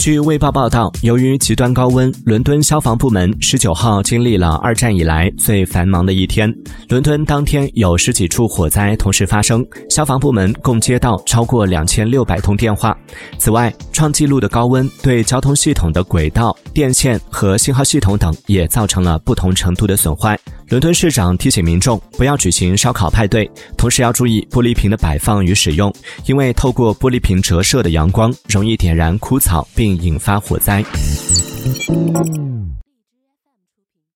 据《卫报》报道，由于极端高温，伦敦消防部门十九号经历了二战以来最繁忙的一天。伦敦当天有十几处火灾同时发生，消防部门共接到超过两千六百通电话。此外，创纪录的高温对交通系统的轨道、电线和信号系统等也造成了不同程度的损坏。伦敦市长提醒民众不要举行烧烤派对同时要注意玻璃瓶的摆放与使用因为透过玻璃瓶折射的阳光容易点燃枯草并引发火灾。